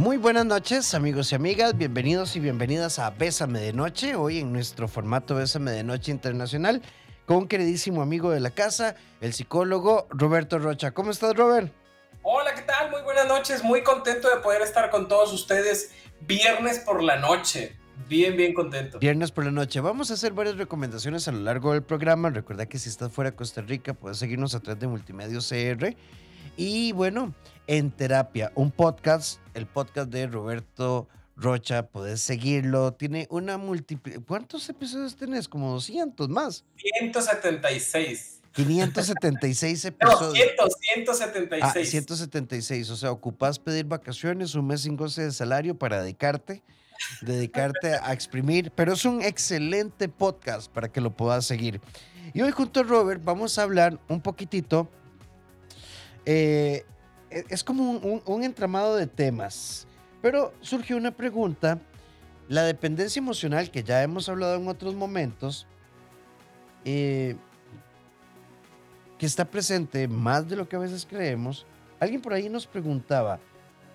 Muy buenas noches, amigos y amigas. Bienvenidos y bienvenidas a Bésame de Noche, hoy en nuestro formato Bésame de Noche Internacional, con un queridísimo amigo de la casa, el psicólogo Roberto Rocha. ¿Cómo estás, Robert? Hola, ¿qué tal? Muy buenas noches. Muy contento de poder estar con todos ustedes viernes por la noche. Bien, bien contento. Viernes por la noche. Vamos a hacer varias recomendaciones a lo largo del programa. Recuerda que si estás fuera de Costa Rica, puedes seguirnos a través de Multimedia CR. Y bueno, en terapia, un podcast, el podcast de Roberto Rocha, puedes seguirlo. Tiene una multiplicación. ¿Cuántos episodios tenés? Como 200 más. 176. 576 episodios. No, 100, 176. Ah, 176. O sea, ocupas pedir vacaciones, un mes sin goce de salario para dedicarte, dedicarte a exprimir. Pero es un excelente podcast para que lo puedas seguir. Y hoy junto a Robert vamos a hablar un poquitito. Eh, es como un, un entramado de temas. Pero surgió una pregunta. La dependencia emocional, que ya hemos hablado en otros momentos, eh, que está presente más de lo que a veces creemos. Alguien por ahí nos preguntaba,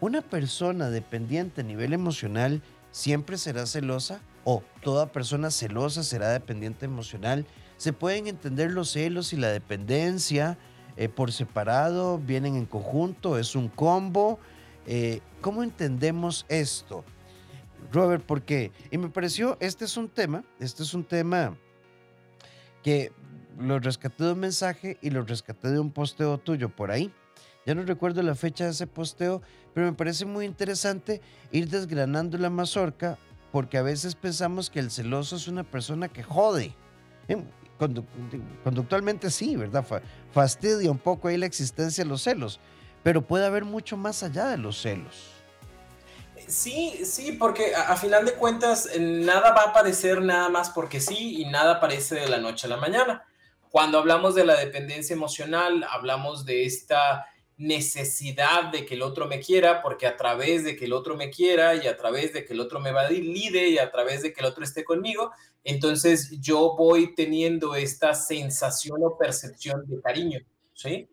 ¿una persona dependiente a nivel emocional siempre será celosa? ¿O toda persona celosa será dependiente emocional? ¿Se pueden entender los celos y la dependencia eh, por separado? ¿Vienen en conjunto? ¿Es un combo? Eh, ¿Cómo entendemos esto? Robert, ¿por qué? Y me pareció, este es un tema, este es un tema que lo rescaté de un mensaje y lo rescaté de un posteo tuyo por ahí. Ya no recuerdo la fecha de ese posteo, pero me parece muy interesante ir desgranando la mazorca porque a veces pensamos que el celoso es una persona que jode. Conductualmente sí, ¿verdad? Fastidia un poco ahí la existencia de los celos, pero puede haber mucho más allá de los celos. Sí, sí, porque a, a, final de cuentas nada va a aparecer nada más porque sí y nada aparece de la noche a la mañana. Cuando hablamos de la dependencia emocional, hablamos de esta necesidad de que el otro me quiera, porque a través de que el otro me quiera y a través de que el otro me valide y a través de que el otro esté conmigo, entonces yo voy teniendo esta sensación o percepción de cariño, ¿sí?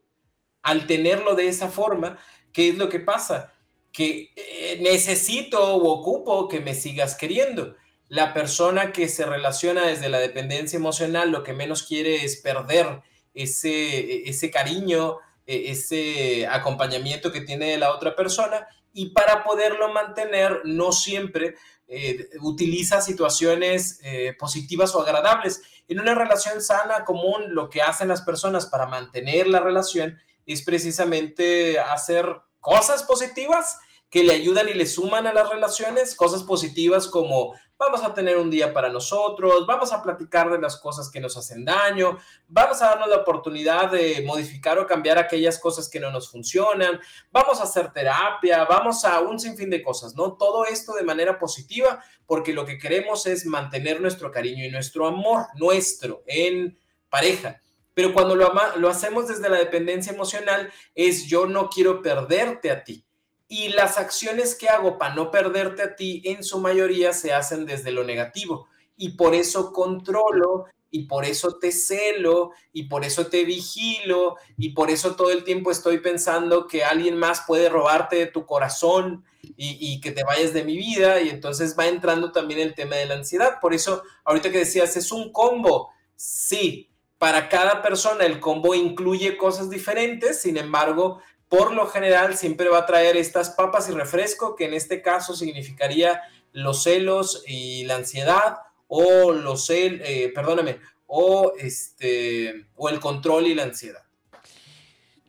Al tenerlo de esa forma, ¿qué es lo que pasa? Que eh, necesito o ocupo que me sigas queriendo. La persona que se relaciona desde la dependencia emocional lo que menos quiere es perder ese, ese cariño, e, ese acompañamiento que tiene la otra persona y para poderlo mantener no siempre eh, utiliza situaciones eh, positivas o agradables. En una relación sana, común, lo que hacen las personas para mantener la relación es precisamente hacer cosas positivas que le ayudan y le suman a las relaciones, cosas positivas como vamos a tener un día para nosotros, vamos a platicar de las cosas que nos hacen daño, vamos a darnos la oportunidad de modificar o cambiar aquellas cosas que no nos funcionan, vamos a hacer terapia, vamos a un sinfín de cosas, ¿no? Todo esto de manera positiva, porque lo que queremos es mantener nuestro cariño y nuestro amor nuestro en pareja. Pero cuando lo, lo hacemos desde la dependencia emocional, es yo no quiero perderte a ti y las acciones que hago para no perderte a ti en su mayoría se hacen desde lo negativo y por eso controlo y por eso te celo y por eso te vigilo y por eso todo el tiempo estoy pensando que alguien más puede robarte de tu corazón y, que te vayas de mi vida y entonces va entrando también el tema de la ansiedad. Por eso ahorita que decías, es un combo. Sí, para cada persona el combo incluye cosas diferentes, sin embargo, por lo general siempre va a traer estas papas y refresco, que en este caso significaría los celos y la ansiedad, o los cel, eh, perdóname, o este, o el control y la ansiedad.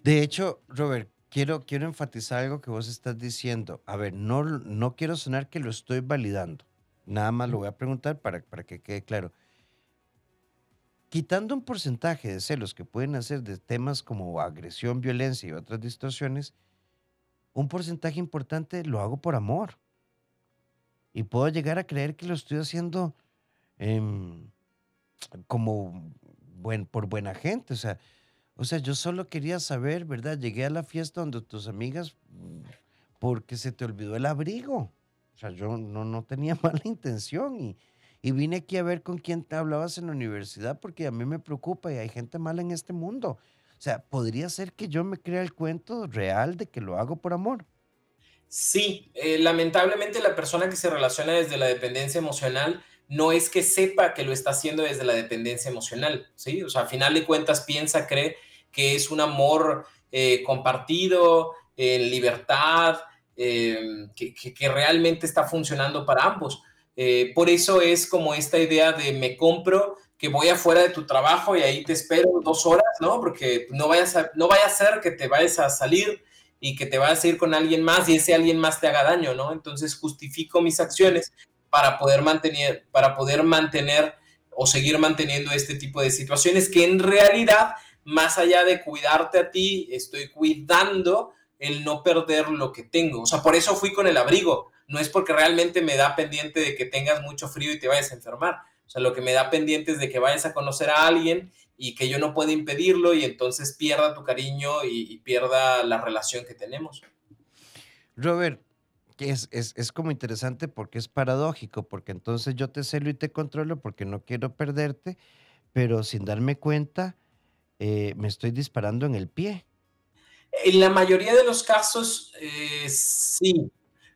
De hecho, Robert, quiero, quiero enfatizar algo que vos estás diciendo. A ver, no, no quiero sonar que lo estoy validando. Nada más lo voy a preguntar para, para que quede claro quitando un porcentaje de celos que pueden hacer de temas como agresión, violencia y otras distorsiones, un porcentaje importante lo hago por amor. Y puedo llegar a creer que lo estoy haciendo eh, como buen, por buena gente. O sea, o sea, yo solo quería saber, ¿verdad? Llegué a la fiesta donde tus amigas, porque se te olvidó el abrigo. O sea, yo no, no tenía mala intención y, y vine aquí a ver con quién te hablabas en la universidad porque a mí me preocupa y hay gente mala en este mundo. O sea, podría ser que yo me crea el cuento real de que lo hago por amor. Sí, eh, lamentablemente la persona que se relaciona desde la dependencia emocional no es que sepa que lo está haciendo desde la dependencia emocional, ¿sí? O sea, a final de cuentas piensa, cree que es un amor eh, compartido, en libertad, eh, que, realmente está funcionando para ambos. Por eso es como esta idea de me compro, que voy afuera de tu trabajo y ahí te espero dos horas, ¿no? Porque no, vayas no vaya a ser que te vayas a salir y que te vas a ir con alguien más y ese alguien más te haga daño, ¿no? Entonces justifico mis acciones para poder mantener, para poder mantener o seguir manteniendo este tipo de situaciones que en realidad, más allá de cuidarte a ti, estoy cuidando el no perder lo que tengo. O sea, por eso fui con el abrigo. No es porque realmente me da pendiente de que tengas mucho frío y te vayas a enfermar. O sea, lo que me da pendiente es de que vayas a conocer a alguien y que yo no puedo impedirlo y entonces pierda tu cariño y, pierda la relación que tenemos. Robert, que es, es, como interesante porque es paradójico, porque entonces yo te celo y te controlo porque no quiero perderte, pero sin darme cuenta eh, me estoy disparando en el pie. En la mayoría de los casos, eh, sí,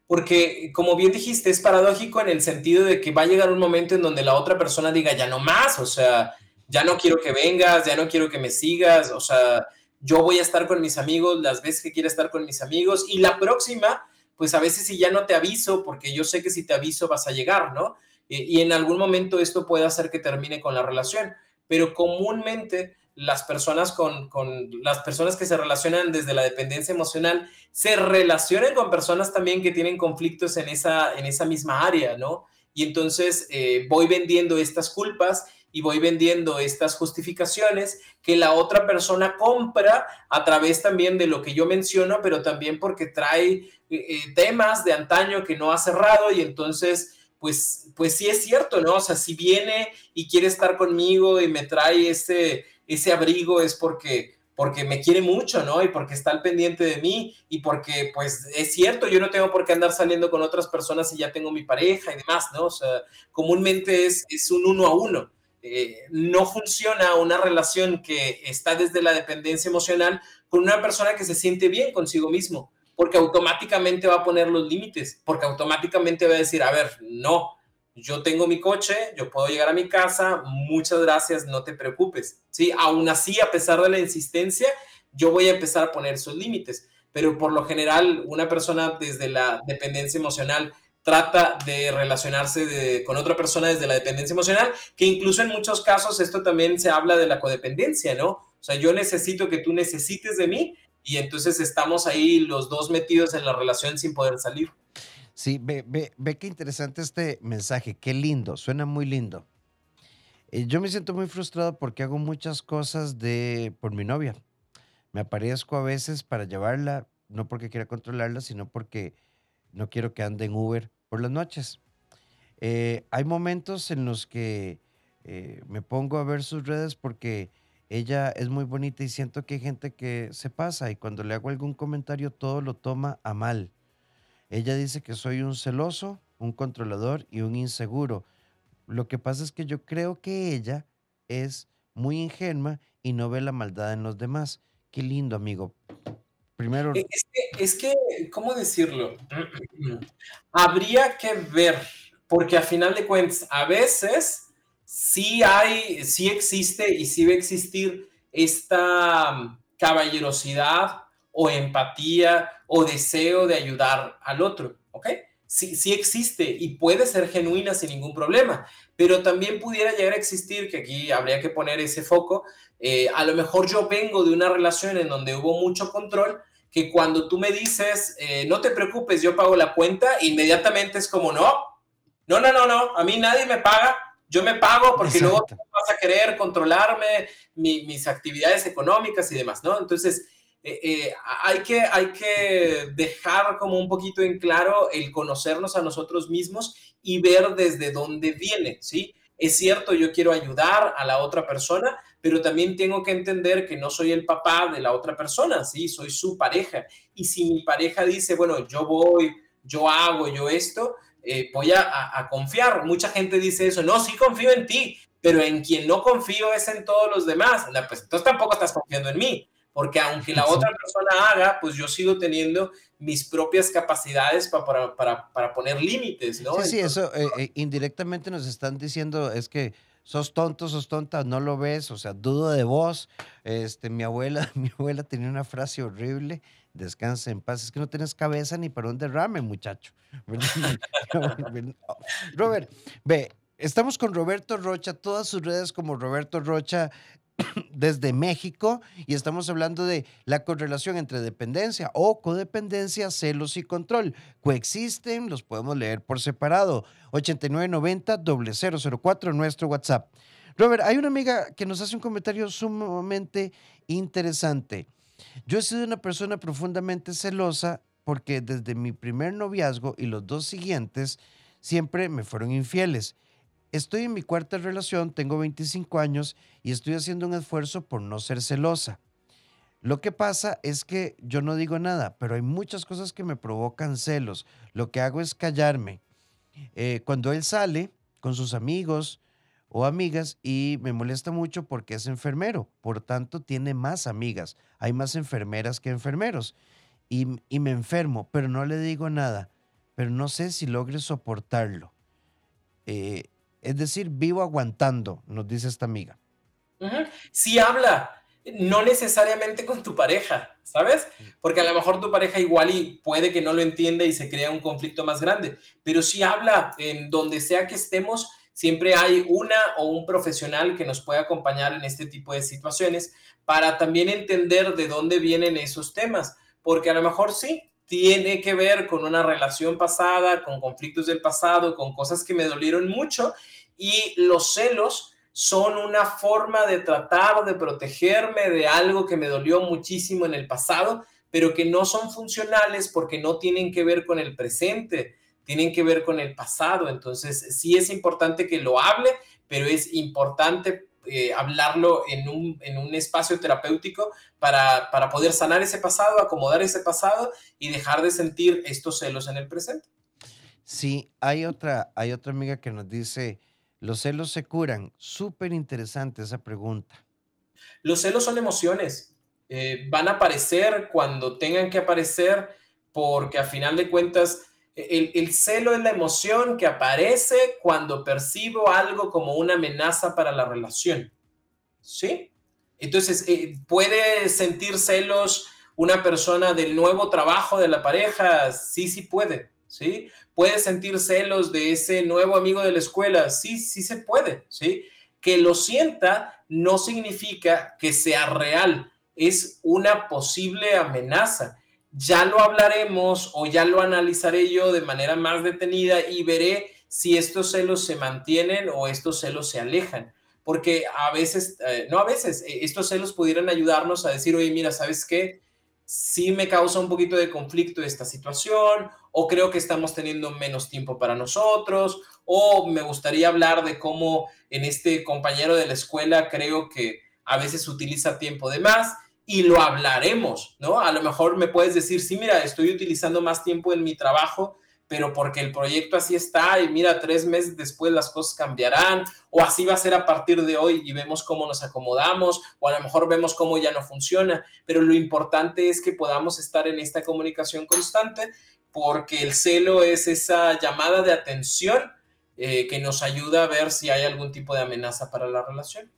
porque como bien dijiste, es paradójico en el sentido de que va a llegar un momento en donde la otra persona diga, ya no más, o sea, ya no quiero que vengas, ya no quiero que me sigas, o sea, yo voy a estar con mis amigos las veces que quiera estar con mis amigos y la próxima, pues a veces si ya no te aviso, porque yo sé que si te aviso vas a llegar, ¿no? Y, en algún momento esto puede hacer que termine con la relación, pero comúnmente las personas con, con, las personas que se relacionan desde la dependencia emocional se relacionan con personas también que tienen conflictos en esa, en esa misma área, ¿no? Y entonces eh, voy vendiendo estas culpas y voy vendiendo estas justificaciones que la otra persona compra a través también de lo que yo menciono, pero también porque trae eh, eh, temas de antaño que no ha cerrado y entonces, pues, pues sí es cierto, ¿no? O sea, si viene y quiere estar conmigo y me trae ese, ese abrigo es porque porque me quiere mucho, ¿no? Y porque está al pendiente de mí y porque, pues, es cierto, yo no tengo por qué andar saliendo con otras personas si ya tengo mi pareja y demás, ¿no? O sea, comúnmente es, es un uno a uno. Eh, no funciona una relación que está desde la dependencia emocional con una persona que se siente bien consigo mismo, porque automáticamente va a poner los límites, porque automáticamente va a decir, a ver, no, yo tengo mi coche, yo puedo llegar a mi casa, muchas gracias, no te preocupes. Sí, aún así, a pesar de la insistencia, yo voy a empezar a poner esos límites, pero por lo general, una persona desde la dependencia emocional trata de relacionarse con otra persona desde la dependencia emocional, que incluso en muchos casos esto también se habla de la codependencia, ¿no? O sea, yo necesito que tú necesites de mí y entonces estamos ahí los dos metidos en la relación sin poder salir. Sí, ve, ve, ve qué interesante este mensaje, qué lindo, suena muy lindo. Eh, yo me siento muy frustrado porque hago muchas cosas de por mi novia. Me aparezco a veces para llevarla, no porque quiera controlarla, sino porque no quiero que ande en Uber por las noches. Eh, hay momentos en los que eh, me pongo a ver sus redes porque ella es muy bonita y siento que hay gente que se pasa y cuando le hago algún comentario todo lo toma a mal. Ella dice que soy un celoso, un controlador y un inseguro. Lo que pasa es que yo creo que ella es muy ingenua y no ve la maldad en los demás. Qué lindo, amigo. Primero. Es que, es que, ¿cómo decirlo? Habría que ver, porque a final de cuentas, a veces sí hay, sí existe y sí va a existir esta caballerosidad o empatía o deseo de ayudar al otro, ¿ok? Sí, sí existe y puede ser genuina sin ningún problema, pero también pudiera llegar a existir, que aquí habría que poner ese foco, eh, a lo mejor yo vengo de una relación en donde hubo mucho control, que cuando tú me dices, eh, no te preocupes, yo pago la cuenta, inmediatamente es como, no, no, no, no, no, a mí nadie me paga, yo me pago porque luego vas a querer controlarme mis actividades económicas y demás, ¿no? Entonces, eh, eh, hay, que, hay que dejar como un poquito en claro el conocernos a nosotros mismos y ver desde dónde viene, ¿sí? Es cierto, yo quiero ayudar a la otra persona, pero también tengo que entender que no soy el papá de la otra persona, ¿sí? Soy su pareja. Y si mi pareja dice, bueno, yo voy, yo hago, yo esto, eh, voy a, confiar. Mucha gente dice eso, no, sí confío en ti, pero en quien no confío es en todos los demás. pues entonces tampoco estás confiando en mí, porque aunque la otra persona haga, pues yo sigo teniendo mis propias capacidades para, para, para, poner límites, ¿no? Sí, sí, eso eh, eh, indirectamente nos están diciendo es que sos tonto, sos tonta, no lo ves, o sea, dudo de vos. Este, mi abuela, mi abuela tenía una frase horrible, descansa en paz, es que no tienes cabeza ni para un derrame, muchacho. Robert, ve, estamos con Roberto Rocha, todas sus redes como Roberto Rocha desde México y estamos hablando de la correlación entre dependencia o codependencia, celos y control. Coexisten, los podemos leer por separado. 8990-004 nuestro WhatsApp. Robert, hay una amiga que nos hace un comentario sumamente interesante. Yo he sido una persona profundamente celosa porque desde mi primer noviazgo y los dos siguientes siempre me fueron infieles. Estoy en mi cuarta relación, tengo 25 años y estoy haciendo un esfuerzo por no ser celosa. Lo que pasa es que yo no digo nada, pero hay muchas cosas que me provocan celos. Lo que hago es callarme. Eh, cuando él sale con sus amigos o amigas y me molesta mucho porque es enfermero, por tanto tiene más amigas, hay más enfermeras que enfermeros y, me enfermo, pero no le digo nada, pero no sé si logre soportarlo. Eh, es decir, vivo aguantando, nos dice esta amiga. Sí habla, no necesariamente con tu pareja, ¿sabes? Porque a lo mejor tu pareja igual y puede que no lo entienda y se crea un conflicto más grande, pero sí habla en donde sea que estemos, siempre hay una o un profesional que nos puede acompañar en este tipo de situaciones para también entender de dónde vienen esos temas, porque a lo mejor sí, tiene que ver con una relación pasada, con conflictos del pasado, con cosas que me dolieron mucho y los celos son una forma de tratar de protegerme de algo que me dolió muchísimo en el pasado, pero que no son funcionales porque no tienen que ver con el presente, tienen que ver con el pasado. Entonces, sí es importante que lo hable, pero es importante eh, hablarlo en un, en un, espacio terapéutico para, para poder sanar ese pasado, acomodar ese pasado y dejar de sentir estos celos en el presente. Sí, hay otra, hay otra amiga que nos dice, los celos se curan. Súper interesante esa pregunta. Los celos son emociones. Eh, van a aparecer cuando tengan que aparecer porque a final de cuentas el, celo es la emoción que aparece cuando percibo algo como una amenaza para la relación. ¿Sí? Entonces, eh, ¿puede sentir celos una persona del nuevo trabajo de la pareja? Sí, sí puede. ¿Sí? ¿Puede sentir celos de ese nuevo amigo de la escuela? Sí, sí se puede. ¿Sí? Que lo sienta no significa que sea real. Es una posible amenaza ya lo hablaremos o ya lo analizaré yo de manera más detenida y veré si estos celos se mantienen o estos celos se alejan. Porque a veces, eh, no a veces, eh, estos celos pudieran ayudarnos a decir, oye, mira, ¿sabes qué? Sí me causa un poquito de conflicto esta situación, o creo que estamos teniendo menos tiempo para nosotros, o me gustaría hablar de cómo en este compañero de la escuela creo que a veces utiliza tiempo de más y lo hablaremos, ¿no? A lo mejor me puedes decir, sí, mira, estoy utilizando más tiempo en mi trabajo, pero porque el proyecto así está y mira, tres meses después las cosas cambiarán o así va a ser a partir de hoy y vemos cómo nos acomodamos o a lo mejor vemos cómo ya no funciona, pero lo importante es que podamos estar en esta comunicación constante porque el celo es esa llamada de atención eh, que nos ayuda a ver si hay algún tipo de amenaza para la relación.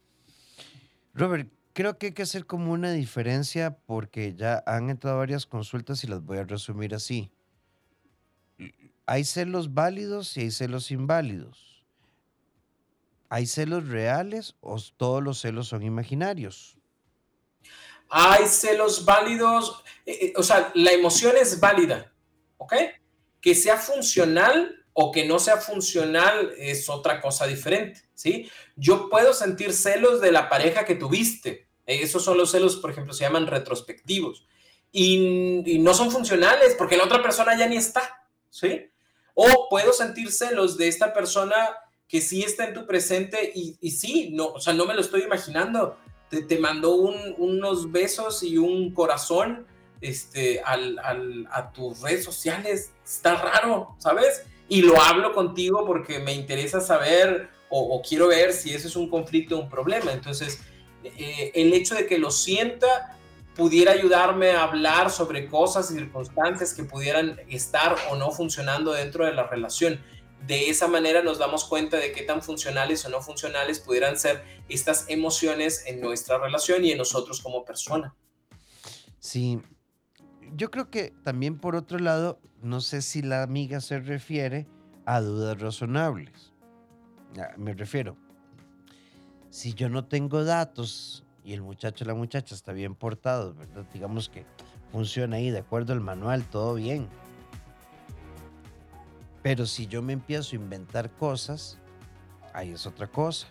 Robert, creo que hay que hacer como una diferencia porque ya han entrado varias consultas y las voy a resumir así. Hay celos válidos y hay celos inválidos. ¿Hay celos reales o todos los celos son imaginarios? Hay celos válidos, eh, eh, o sea, la emoción es válida, ¿ok? Que sea funcional o que no sea funcional es otra cosa diferente, ¿sí? Yo puedo sentir celos de la pareja que tuviste, esos son los celos, por ejemplo, se llaman retrospectivos. Y, no son funcionales porque la otra persona ya ni está, ¿sí? O puedo sentir celos de esta persona que sí está en tu presente y, sí, no, o sea, no me lo estoy imaginando. Te, te mandó unos besos y un corazón este, a tus redes sociales. Está raro, ¿sabes? Y lo hablo contigo porque me interesa saber o quiero ver si eso es un conflicto o un problema. Entonces, eh, el hecho de que lo sienta pudiera ayudarme a hablar sobre cosas y circunstancias que pudieran estar o no funcionando dentro de la relación. De esa manera nos damos cuenta de qué tan funcionales o no funcionales pudieran ser estas emociones en nuestra relación y en nosotros como persona. Sí, yo creo que también por otro lado, no sé si la amiga se refiere a dudas razonables. Me refiero, si yo no tengo datos y el muchacho o la muchacha está bien portado, ¿verdad? Digamos que funciona ahí de acuerdo al manual, todo bien. Pero si yo me empiezo a inventar cosas, ahí es otra cosa.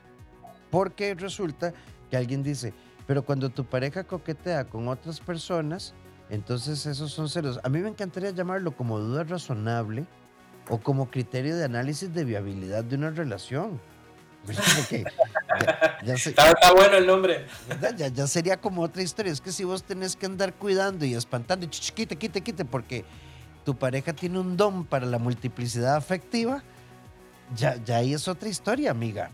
Porque resulta que alguien dice, pero cuando tu pareja coquetea con otras personas, entonces esos son celos. A mí me encantaría llamarlo como duda razonable o como criterio de análisis de viabilidad de una relación. Está, bueno el nombre. Ya, sería como otra historia. Es que si vos tenés que andar cuidando y espantando, y quite, quite, quite, porque tu pareja tiene un don para la multiplicidad afectiva, ya, ya ahí es otra historia, amiga.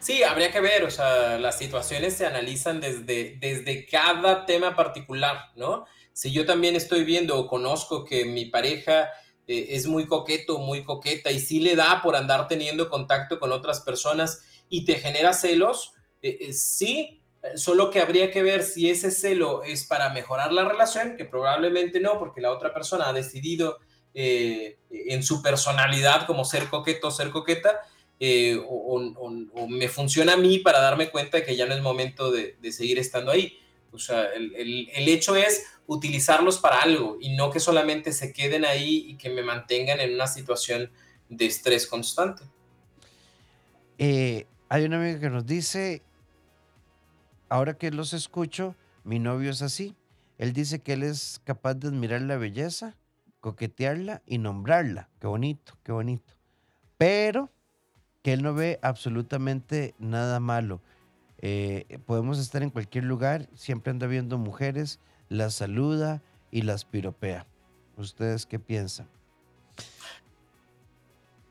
Sí, habría que ver, o sea, las situaciones se analizan desde, desde cada tema particular, ¿no? Si yo también estoy viendo o conozco que mi pareja eh, es muy coqueto, muy coqueta y sí le da por andar teniendo contacto con otras personas y te genera celos, eh, eh, sí, solo que habría que ver si ese celo es para mejorar la relación, que probablemente no, porque la otra persona ha decidido en su personalidad como ser coqueto, ser coqueta, o, me funciona a mí para darme cuenta de que ya no es momento de, seguir estando ahí. O sea, el, el hecho es utilizarlos para algo y no que solamente se queden ahí y que me mantengan en una situación de estrés constante. Eh, hay una amiga que nos dice, ahora que los escucho, mi novio es así. Él dice que él es capaz de admirar la belleza, coquetearla y nombrarla. Qué bonito, qué bonito. Pero que él no ve absolutamente nada malo. Eh, podemos estar en cualquier lugar, siempre anda viendo mujeres, las saluda y las piropea. ¿Ustedes qué piensan?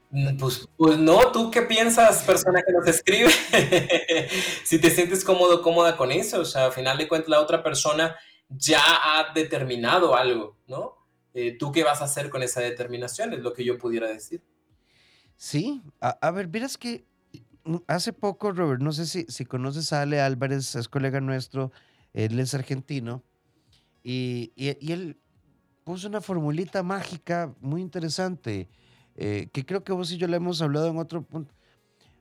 Mm, pues, pues, no, ¿tú qué piensas, persona que nos escribe? si te sientes cómodo, cómoda con eso, o sea, al final de cuentas la otra persona ya ha determinado algo, ¿no? Eh, ¿Tú qué vas a hacer con esa determinación? Es lo que yo pudiera decir. Sí, a, ver, miras que mm, hace poco, Robert, no sé si, si conoces a Ale Álvarez, es colega nuestro, él es argentino, y, él puso una formulita mágica muy interesante, eh, que creo que vos y yo le hemos hablado en otro punto.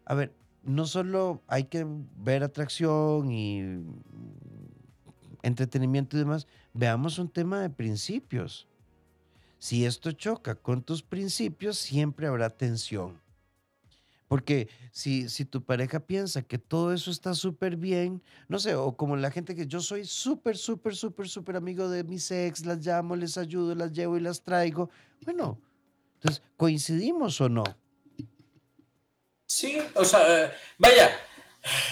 A ver, no solo hay que ver atracción y entretenimiento y demás, veamos un tema de principios. Si esto choca con tus principios, siempre habrá tensión. Porque si, si tu pareja piensa que todo eso está súper bien, no sé, o como la gente que yo soy súper, súper, súper, súper amigo de mis ex, las llamo, les ayudo, las llevo y las traigo. Bueno, entonces, ¿coincidimos o no? Sí, o sea, vaya,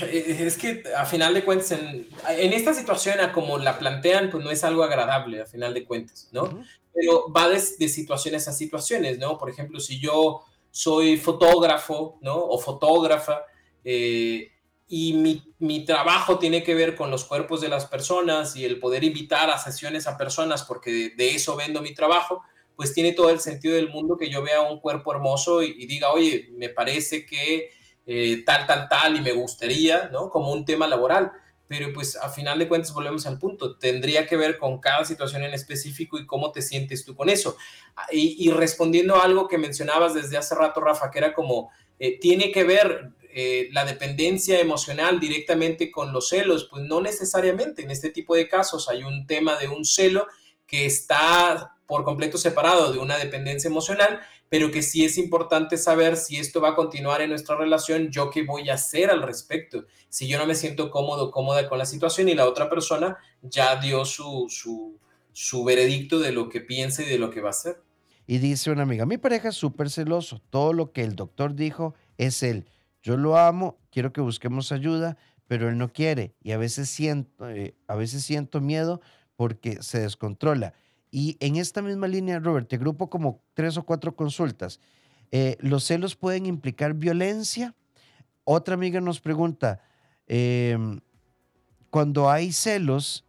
eh, es que a final de cuentas, en, esta situación, como la plantean, pues no es algo agradable, a final de cuentas, ¿no? Pero va de, de situaciones a situaciones, ¿no? Por ejemplo, si yo soy fotógrafo, ¿no? O fotógrafa, eh, y mi, trabajo tiene que ver con los cuerpos de las personas y el poder invitar a sesiones a personas porque de, eso vendo mi trabajo, pues tiene todo el sentido del mundo que yo vea un cuerpo hermoso y, diga, oye, me parece que eh, tal, tal, tal y me gustaría, ¿no? Como un tema laboral pero pues a final de cuentas volvemos al punto, tendría que ver con cada situación en específico y cómo te sientes tú con eso. Y, respondiendo a algo que mencionabas desde hace rato, Rafa, que era como, eh, tiene que ver eh, la dependencia emocional directamente con los celos, pues no necesariamente, en este tipo de casos hay un tema de un celo que está por completo separado de una dependencia emocional pero que sí es importante saber si esto va a continuar en nuestra relación, yo qué voy a hacer al respecto. Si yo no me siento cómodo, cómoda con la situación y la otra persona ya dio su, su, su veredicto de lo que piensa y de lo que va a hacer. Y dice una amiga, mi pareja es súper celoso, todo lo que el doctor dijo es él. Yo lo amo, quiero que busquemos ayuda, pero él no quiere y a veces siento, eh, a veces siento miedo porque se descontrola. Y en esta misma línea, Robert, te agrupo como tres o cuatro consultas. Eh, ¿Los celos pueden implicar violencia? Otra amiga nos pregunta, em, cuando hay celos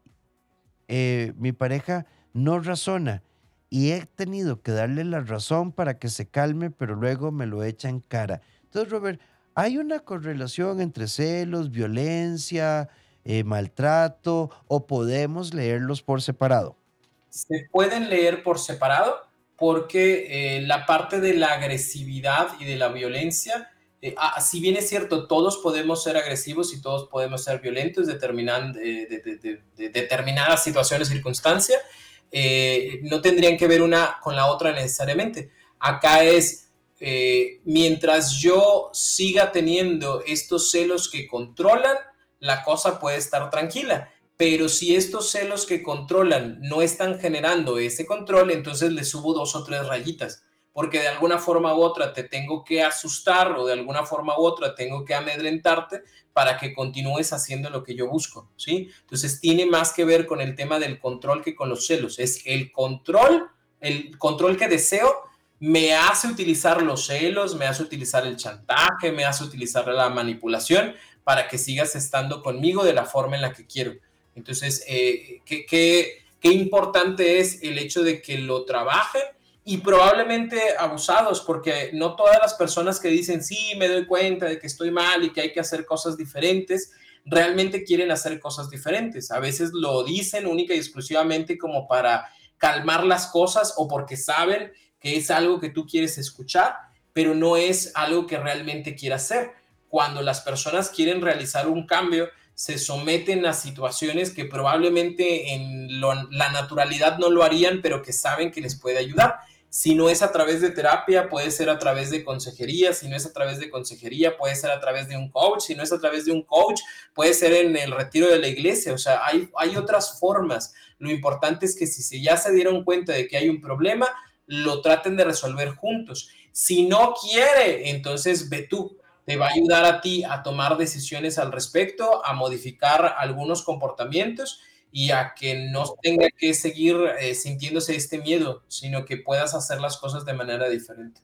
eh, mi pareja no razona y he tenido que darle la razón para que se calme, pero luego me lo echa en cara. Entonces, Robert, ¿hay una correlación entre celos, violencia, eh, maltrato o podemos leerlos por separado? Se pueden leer por separado porque eh, la parte de la agresividad y de la violencia, eh, ah, si bien es cierto, todos podemos ser agresivos y todos podemos ser violentos de, determinadas situaciones, circunstancias, no tendrían que ver una con la otra necesariamente. Acá es, mientras yo siga teniendo estos celos que controlan, la cosa puede estar tranquila. Pero si estos celos que controlan no están generando ese control, entonces le subo dos o tres rayitas, porque de alguna forma u otra te tengo que asustar o de alguna forma u otra tengo que amedrentarte para que continúes haciendo lo que yo busco, ¿sí? Entonces tiene más que ver con el tema del control que con los celos. Es el control, el control que deseo me hace utilizar los celos, me hace utilizar el chantaje, me hace utilizar la manipulación para que sigas estando conmigo de la forma en la que quiero. Entonces, eh, ¿qué, qué, importante es el hecho de que lo trabajen y probablemente abusados, porque no todas las personas que dicen, sí, me doy cuenta de que estoy mal y que hay que hacer cosas diferentes, realmente quieren hacer cosas diferentes. A veces lo dicen única y exclusivamente como para calmar las cosas o porque saben que es algo que tú quieres escuchar, pero no es algo que realmente quieras hacer. Cuando las personas quieren realizar un cambio, se someten a situaciones que probablemente en la naturalidad no lo harían, pero que saben que les puede ayudar. Si no es a través de terapia, puede ser a través de consejería. Si no es a través de consejería, puede ser a través de un coach. Si no es a través de un coach, puede ser en el retiro de la iglesia. O sea, hay, hay otras formas. Lo importante es que si ya se dieron cuenta de que hay un problema, lo traten de resolver juntos. Si no quiere, entonces ve tú te va a ayudar a ti a tomar decisiones al respecto, a modificar algunos comportamientos y a que no tenga que seguir eh, sintiéndose este miedo, sino que puedas hacer las cosas de manera diferente.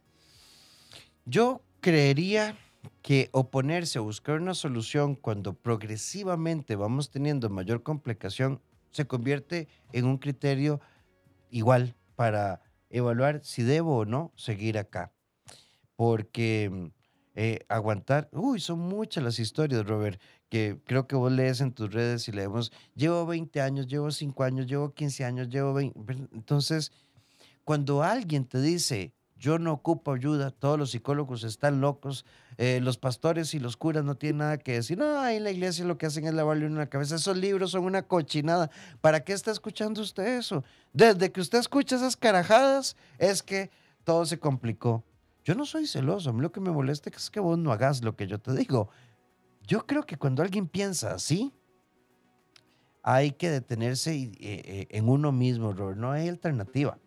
Yo creería que oponerse a buscar una solución cuando progresivamente vamos teniendo mayor complicación se convierte en un criterio igual para evaluar si debo o no seguir acá. Porque eh, aguantar. Uy, son muchas las historias, Robert, que creo que vos lees en tus redes y leemos, llevo 20 años, llevo 5 años, llevo 15 años, llevo 20. Entonces, cuando alguien te dice, yo no ocupo ayuda, todos los psicólogos están locos, eh, los pastores y los curas no tienen nada que decir, no, ahí en la iglesia lo que hacen es lavarle una cabeza, esos libros son una cochinada, ¿para qué está escuchando usted eso? Desde que usted escucha esas carajadas, es que todo se complicó. Yo no soy celoso, a mí lo que me molesta es que vos no hagas lo que yo te digo. Yo creo que cuando alguien piensa así, hay que detenerse eh, eh, en uno mismo, Robert, no hay alternativa.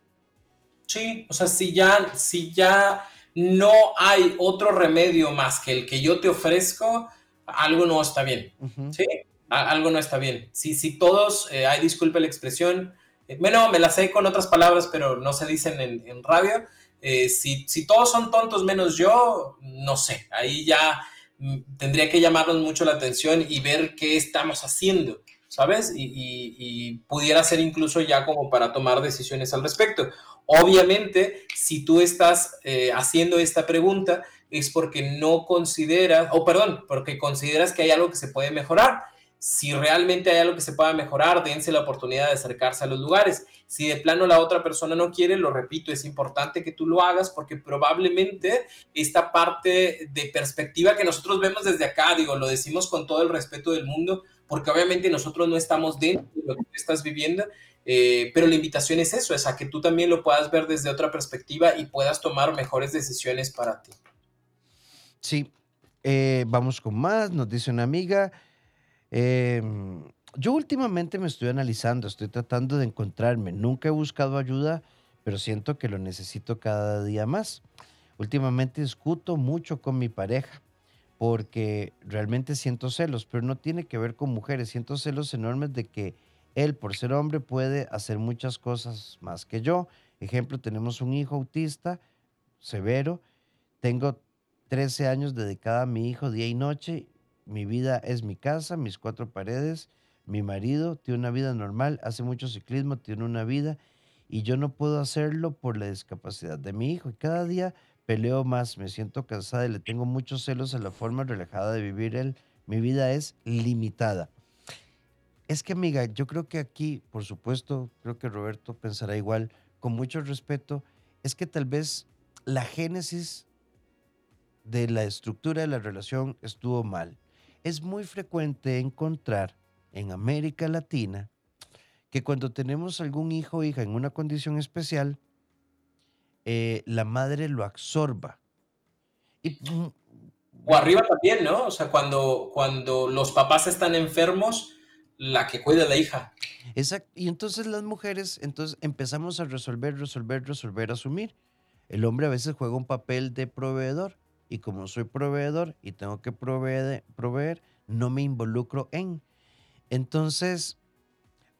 Sí, o sea, si ya, si ya no hay otro remedio más que el que yo te ofrezco, algo no está bien. Sí, algo no está bien. Si, si todos, eh, disculpe la expresión, bueno, me la sé con otras palabras, pero no se dicen en, en radio eh, si, todos son tontos menos yo, no sé, ahí ya mm, tendría que llamarnos mucho la atención y ver qué estamos haciendo, ¿sabes? Y, pudiera ser incluso ya como para tomar decisiones al respecto. Obviamente, si tú estás eh, haciendo esta pregunta, es porque no consideras, o perdón, porque consideras que hay algo que se puede mejorar si realmente hay algo que se pueda mejorar, dense la oportunidad de acercarse a los lugares. Si de plano la otra persona no quiere, lo repito, es importante que tú lo hagas porque probablemente esta parte de perspectiva que nosotros vemos desde acá, digo, lo decimos con todo el respeto del mundo, porque obviamente nosotros no estamos dentro de lo que estás viviendo, eh, pero la invitación es eso, es a que tú también lo puedas ver desde otra perspectiva y puedas tomar mejores decisiones para ti. Sí, eh, vamos con más, nos dice una amiga. Em, yo últimamente me estoy analizando, estoy tratando de encontrarme. Nunca he buscado ayuda, pero siento que lo necesito cada día más. Últimamente discuto mucho con mi pareja porque realmente siento celos, pero no tiene que ver con mujeres. Siento celos enormes de que él, por ser hombre, puede hacer muchas cosas más que yo. Ejemplo, tenemos un hijo autista severo. Tengo 13 años dedicada a mi hijo día y noche mi vida es mi casa, mis cuatro paredes, Mi marido tiene una vida normal, hace mucho ciclismo, tiene una vida y yo no puedo hacerlo por la discapacidad de mi hijo. Y cada día peleo más, me siento cansada y le tengo muchos celos a la forma relajada de vivir él. Mi vida es limitada. Es que, amiga, yo creo que aquí, por supuesto, creo que Roberto pensará igual, con mucho respeto, es que tal vez la génesis de la estructura de la relación estuvo mal. Es muy frecuente encontrar en América Latina que cuando tenemos algún hijo o hija en una condición especial, eh, la madre lo absorba. Y, mm, o arriba también, ¿no? O sea, cuando, cuando los papás están enfermos, la que cuida la hija. Exacto. Y entonces las mujeres, entonces empezamos a resolver, resolver, resolver, asumir. El hombre a veces juega un papel de proveedor y como soy proveedor y tengo que proveer, proveer no me involucro en. Entonces,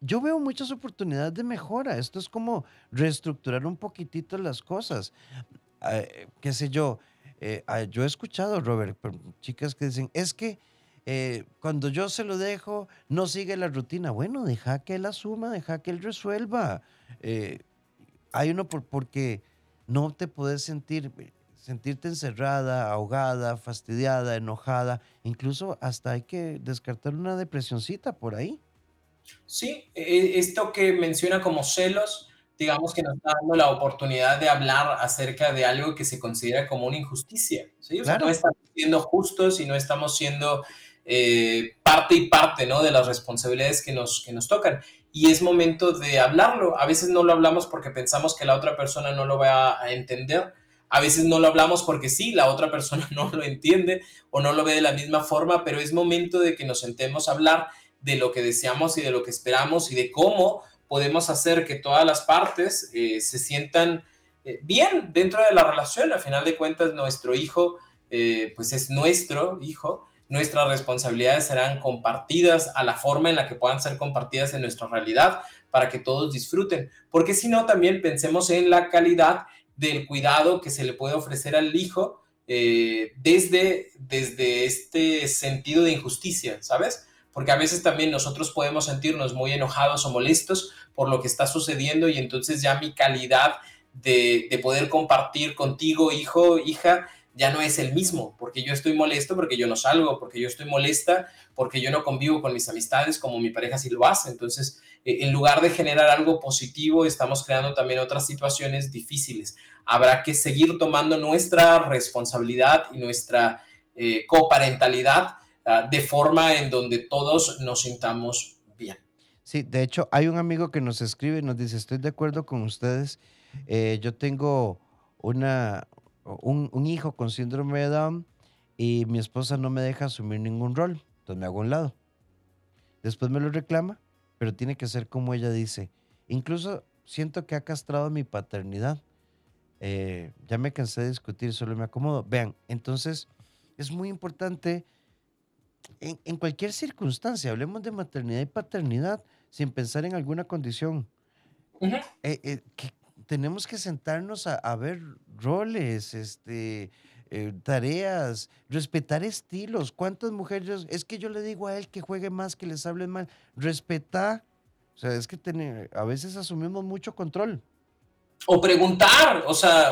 yo veo muchas oportunidades de mejora. Esto es como reestructurar un poquitito las cosas. Eh, qué sé yo, eh, ah, yo he escuchado, Robert, chicas que dicen, es que eh, cuando yo se lo dejo, no sigue la rutina. Bueno, deja que él asuma, deja que él resuelva. hay uno por, porque no te puedes sentir, sentirte encerrada, ahogada, fastidiada, enojada. Incluso hasta hay que descartar una depresioncita por ahí. Sí, e, esto que menciona como celos, digamos que nos está dando la oportunidad de hablar acerca de algo que se considera como una injusticia. ¿sí? O sea, no estamos siendo justos y no estamos siendo eh, parte y parte ¿no? de las responsabilidades que nos, que nos tocan. Y es momento de hablarlo. A veces no lo hablamos porque pensamos que la otra persona no lo va a entender. A veces no lo hablamos porque sí, la otra persona no lo entiende o no lo ve de la misma forma, pero es momento de que nos sentemos a hablar de lo que deseamos y de lo que esperamos y de cómo podemos hacer que todas las partes eh, se sientan eh, bien dentro de la relación. Al final de cuentas, nuestro hijo, eh, pues es nuestro hijo. Nuestras responsabilidades serán compartidas a la forma en la que puedan ser compartidas en nuestra realidad para que todos disfruten. Porque si no, también pensemos en la calidad del cuidado que se le puede ofrecer al hijo desde, desde este sentido de injusticia, ¿sabes? porque a veces también nosotros podemos sentirnos muy enojados o molestos por lo que está sucediendo y entonces ya mi calidad de, poder compartir contigo, hijo, hija, ya no es el mismo, porque yo estoy molesto, porque yo no salgo, porque yo estoy molesta, porque yo no convivo con mis amistades como mi pareja sí lo hace. Entonces, eh, en lugar de generar algo positivo, estamos creando también otras situaciones difíciles. Habrá que seguir tomando nuestra responsabilidad y nuestra eh, coparentalidad Ah, de forma en donde todos nos sintamos bien. Sí, de hecho, hay un amigo que nos escribe y nos dice, estoy de acuerdo con ustedes, eh, yo tengo una, un, hijo con síndrome de Down y mi esposa no me deja asumir ningún rol, entonces me hago un lado. Después me lo reclama, pero tiene que ser como ella dice. Incluso siento que ha castrado mi paternidad. Eh, ya me cansé de discutir, solo me acomodo. Vean, entonces es muy importante en, cualquier circunstancia, hablemos de maternidad y paternidad sin pensar en alguna condición. Eh, eh, que tenemos que sentarnos a, ver roles, este, eh, tareas, respetar estilos. ¿Cuántas mujeres? Es que yo le digo a él que juegue más, que les hable mal. Respeta. O sea, es que a veces asumimos mucho control. O preguntar, o sea,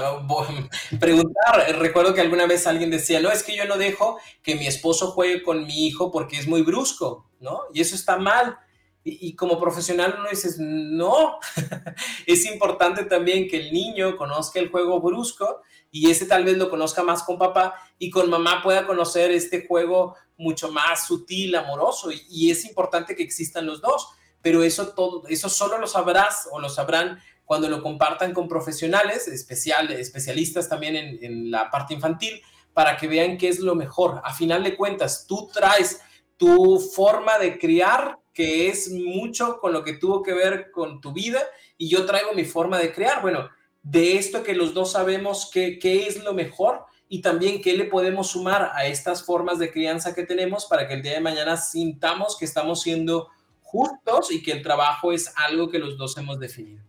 preguntar. Recuerdo que alguna vez alguien decía, no, es que yo no dejo que mi esposo juegue con mi hijo porque es muy brusco, ¿no? Y eso está mal. Y, como profesional uno dices, no, es importante también que el niño conozca el juego brusco y ese tal vez lo conozca más con papá y con mamá pueda conocer este juego mucho más sutil, amoroso. Y, es importante que existan los dos, pero eso, todo, eso solo lo sabrás o lo sabrán cuando lo compartan con profesionales, especial, especialistas también en, la parte infantil, para que vean qué es lo mejor. A final de cuentas, tú traes tu forma de criar, que es mucho con lo que tuvo que ver con tu vida, y yo traigo mi forma de criar. Bueno, de esto que los dos sabemos qué, qué es lo mejor y también qué le podemos sumar a estas formas de crianza que tenemos para que el día de mañana sintamos que estamos siendo justos y que el trabajo es algo que los dos hemos definido.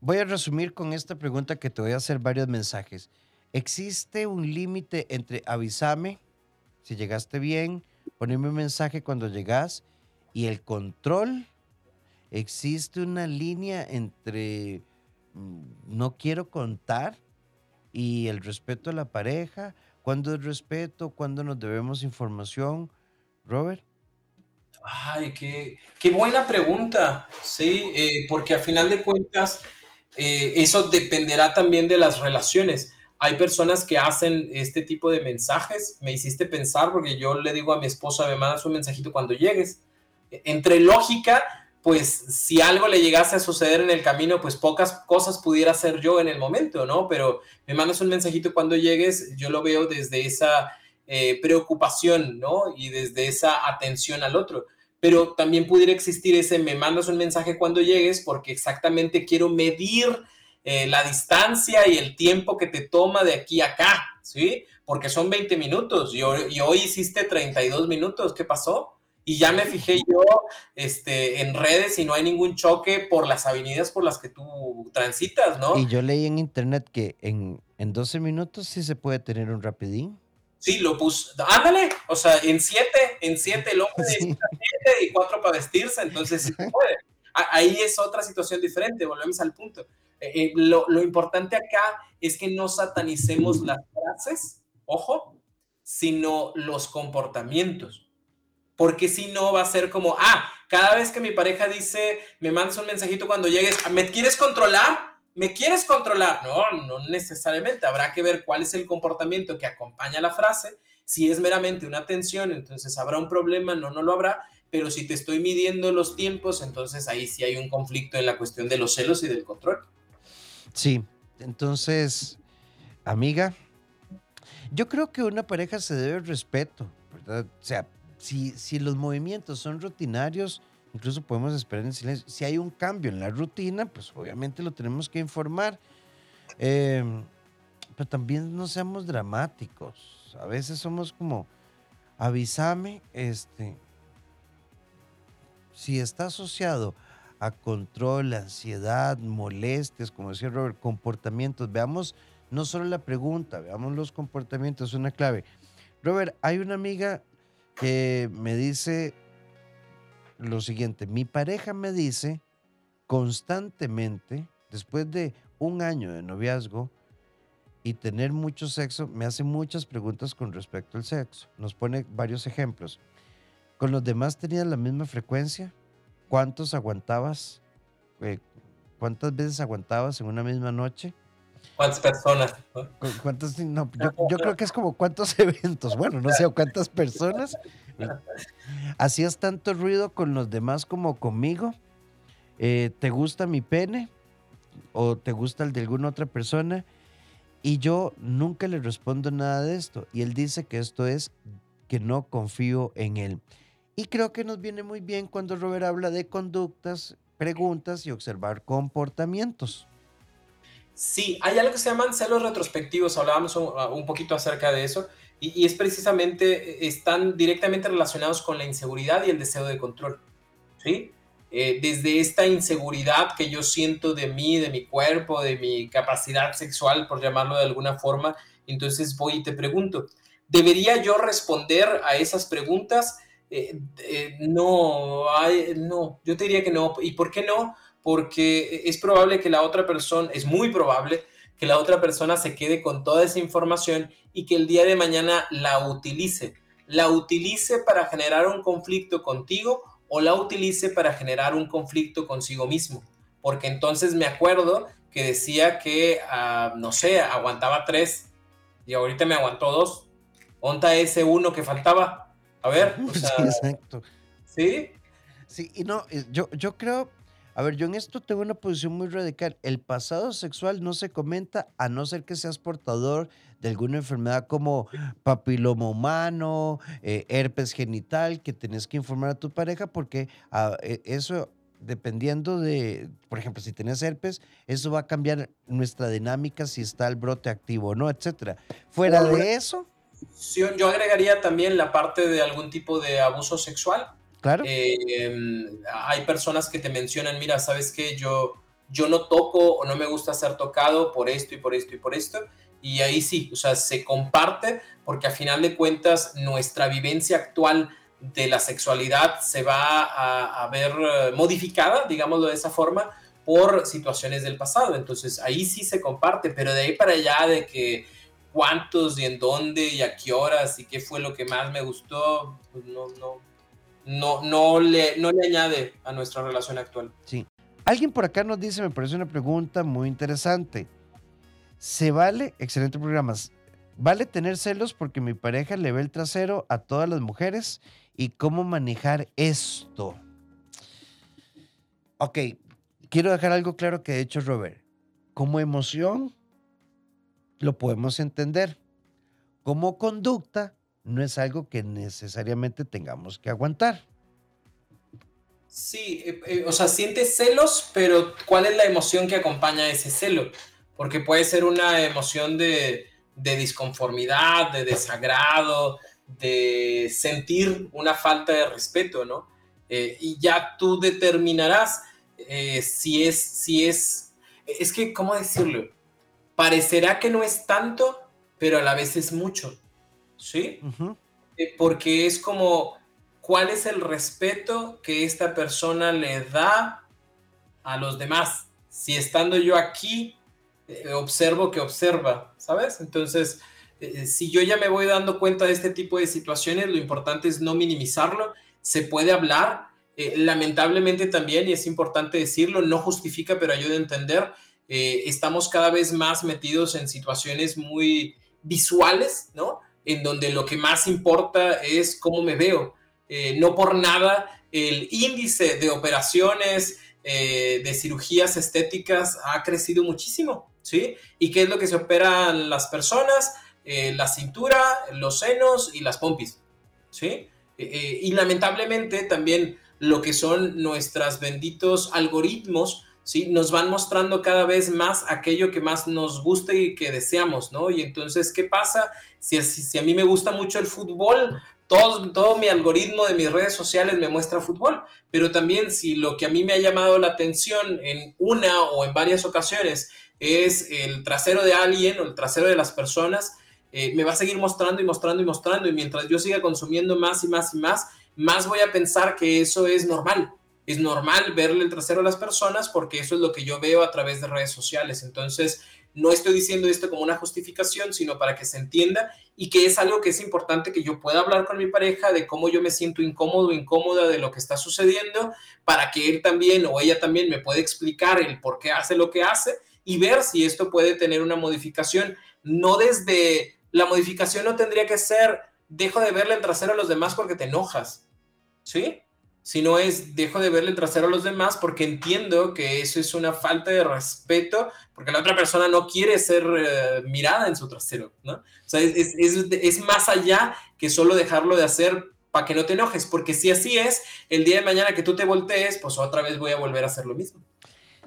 Voy a resumir con esta pregunta que te voy a hacer varios mensajes. ¿Existe un límite entre avísame si llegaste bien, ponerme un mensaje cuando llegas y el control, existe una línea entre mm, no quiero contar y el respeto a la pareja. ¿Cuándo es respeto? ¿Cuándo nos debemos información? Robert. Ay, qué, qué buena pregunta, sí, eh, porque a final de cuentas eh, eso dependerá también de las relaciones. Hay personas que hacen este tipo de mensajes, me hiciste pensar porque yo le digo a mi esposa, me mandas un mensajito cuando llegues. Entre lógica, pues si algo le llegase a suceder en el camino, pues pocas cosas pudiera hacer yo en el momento, ¿no? Pero me mandas un mensajito cuando llegues, yo lo veo desde esa eh, preocupación, ¿no? Y desde esa atención al otro. Pero también pudiera existir ese me mandas un mensaje cuando llegues porque exactamente quiero medir eh, la distancia y el tiempo que te toma de aquí a acá, ¿sí? Porque son 20 minutos y hoy, y hoy hiciste 32 minutos, ¿qué pasó? Y ya me fijé yo este, en redes y no hay ningún choque por las avenidas por las que tú transitas, ¿no? Y yo leí en internet que en, en 12 minutos sí se puede tener un rapidín. Sí, lo puse. Ándale, o sea, en siete, en siete el hombre siete y cuatro para vestirse, entonces sí puede. Ahí es otra situación diferente, volvemos al punto. Eh, eh, lo, lo, importante acá es que no satanicemos las frases, ojo, sino los comportamientos. Porque si no va a ser como, ah, cada vez que mi pareja dice, me mandas un mensajito cuando llegues, ¿me quieres controlar? ¿Me quieres controlar? No, no necesariamente. Habrá que ver cuál es el comportamiento que acompaña la frase. Si es meramente una tensión, entonces habrá un problema, no, no lo habrá. Pero si te estoy midiendo los tiempos, entonces ahí sí hay un conflicto en la cuestión de los celos y del control. Sí, entonces, amiga, yo creo que una pareja se debe respeto, ¿verdad? O sea, si, si los movimientos son rutinarios, Incluso podemos esperar en silencio. Si hay un cambio en la rutina, pues obviamente lo tenemos que informar. Em, pero también no seamos dramáticos. A veces somos como, avísame, este, si está asociado a control, ansiedad, molestias, como decía Robert, comportamientos. Veamos no solo la pregunta, veamos los comportamientos, es una clave. Robert, hay una amiga que me dice, lo siguiente, mi pareja me dice constantemente, después de un año de noviazgo y tener mucho sexo, me hace muchas preguntas con respecto al sexo. Nos pone varios ejemplos. ¿Con los demás tenías la misma frecuencia? ¿Cuántos aguantabas? Eh, ¿Cuántas veces aguantabas en una misma noche? ¿Cuántas personas? ¿Cuántos, no, yo, yo, creo que es como cuántos eventos. Bueno, no sé, cuántas personas. ¿Hacías tanto ruido con los demás como conmigo? Eh, ¿Te gusta mi pene? ¿O te gusta el de alguna otra persona? Y yo nunca le respondo nada de esto. Y él dice que esto es que no confío en él. Y creo que nos viene muy bien cuando Robert habla de conductas, preguntas y observar comportamientos. Sí, hay algo que se llaman celos retrospectivos, hablábamos un, poquito acerca de eso, y, es precisamente, están directamente relacionados con la inseguridad y el deseo de control, ¿sí? Eh, desde esta inseguridad que yo siento de mí, de mi cuerpo, de mi capacidad sexual, por llamarlo de alguna forma, entonces voy y te pregunto, ¿debería yo responder a esas preguntas? Eh, eh, no, no, yo te diría que no. ¿Y por qué no? Porque es probable que la otra persona, es muy probable que la otra persona se quede con toda esa información y que el día de mañana la utilice. La utilice para generar un conflicto contigo o la utilice para generar un conflicto consigo mismo. Porque entonces me acuerdo que decía que, uh, no sé, aguantaba tres y ahorita me aguantó dos. Onta ese uno que faltaba. A ver. O sea, sí, exacto. ¿Sí? Sí, y no, eh, yo, yo creo, a ver, yo en esto tengo una posición muy radical. El pasado sexual no se comenta a no ser que seas portador de alguna enfermedad como papiloma humano, eh, herpes genital, que tenés que informar a tu pareja porque ah, e, eso, dependiendo de, por ejemplo, si tenés herpes, eso va a cambiar nuestra dinámica si está el brote activo o no, etcétera. Fuera de eso. yo agregaría también la parte de algún tipo de abuso sexual Claro. Em, hay personas que te mencionan, mira, sabes que yo, yo no toco o no me gusta ser tocado por esto y por esto y por esto. Y ahí sí, o sea, se comparte porque a final de cuentas nuestra vivencia actual de la sexualidad se va a, ver eh, modificada, digámoslo de esa forma, por situaciones del pasado. Entonces ahí sí se comparte, pero de ahí para allá de que cuántos y en dónde y a qué horas y qué fue lo que más me gustó, pues no, no, no, no, le, no le añade a nuestra relación actual. Sí. Alguien por acá nos dice, me parece una pregunta muy interesante. ¿Se vale, excelente programa, vale tener celos porque mi pareja le ve el trasero a todas las mujeres y cómo manejar esto? Ok, quiero dejar algo claro que ha hecho Robert. Como emoción, lo podemos entender. Como conducta, no es algo que necesariamente tengamos que aguantar. Sí, eh, eh, o sea, sientes celos, pero ¿cuál es la emoción que acompaña ese celo? Porque puede ser una emoción de, disconformidad, de desagrado, de sentir una falta de respeto, ¿no? Eh, y ya tú determinarás si es, si es, es que, ¿cómo decirlo? Parecerá que no es tanto, pero a la vez es mucho. ¿Sí? Eh, porque es como, ¿cuál es el respeto que esta persona le da a los demás? Si estando yo aquí, eh, observo que observa, ¿sabes? Entonces, eh, si yo ya me voy dando cuenta de este tipo de situaciones, lo importante es no minimizarlo, se puede hablar, lamentablemente también, y es importante decirlo, no justifica, pero ayuda a entender, estamos cada vez más metidos en situaciones muy visuales, ¿no? En donde lo que más importa es cómo me veo. Eh, no por nada el índice de operaciones, eh, de cirugías estéticas ha crecido muchísimo, ¿sí? ¿Y qué es lo que se operan las personas? Eh, la cintura, los senos y las pompis, ¿sí? y lamentablemente también lo que son nuestros benditos algoritmos ¿sí? Nos van mostrando cada vez más aquello que más nos gusta y que deseamos, ¿no? Y entonces, ¿qué pasa? Si, si, a mí me gusta mucho el fútbol, todo, todo mi algoritmo de mis redes sociales me muestra fútbol, pero también si lo que a mí me ha llamado la atención en una o en varias ocasiones es el trasero de alguien o el trasero de las personas, eh, me va a seguir mostrando y mostrando y mostrando y mientras yo siga consumiendo más y más y más, más voy a pensar que eso es normal, es normal verle el trasero a las personas porque eso es lo que yo veo a través de redes sociales. Entonces, no estoy diciendo esto como una justificación, sino para que se entienda y que es algo que es importante que yo pueda hablar con mi pareja de cómo yo me siento incómodo incómoda de lo que está sucediendo, para que él también o ella también me pueda explicar el por qué hace lo que hace y ver si esto puede tener una modificación. No desde la modificación no tendría que ser dejo de verle el trasero a los demás porque te enojas, ¿sí? Sino es dejo de verle el trasero a los demás porque entiendo que eso es una falta de respeto, porque la otra persona no quiere ser eh, mirada en su trasero, ¿no? O sea, es, es, más allá que solo dejarlo de hacer para que no te enojes, porque si así es, el día de mañana que tú te voltees, pues otra vez voy a volver a hacer lo mismo.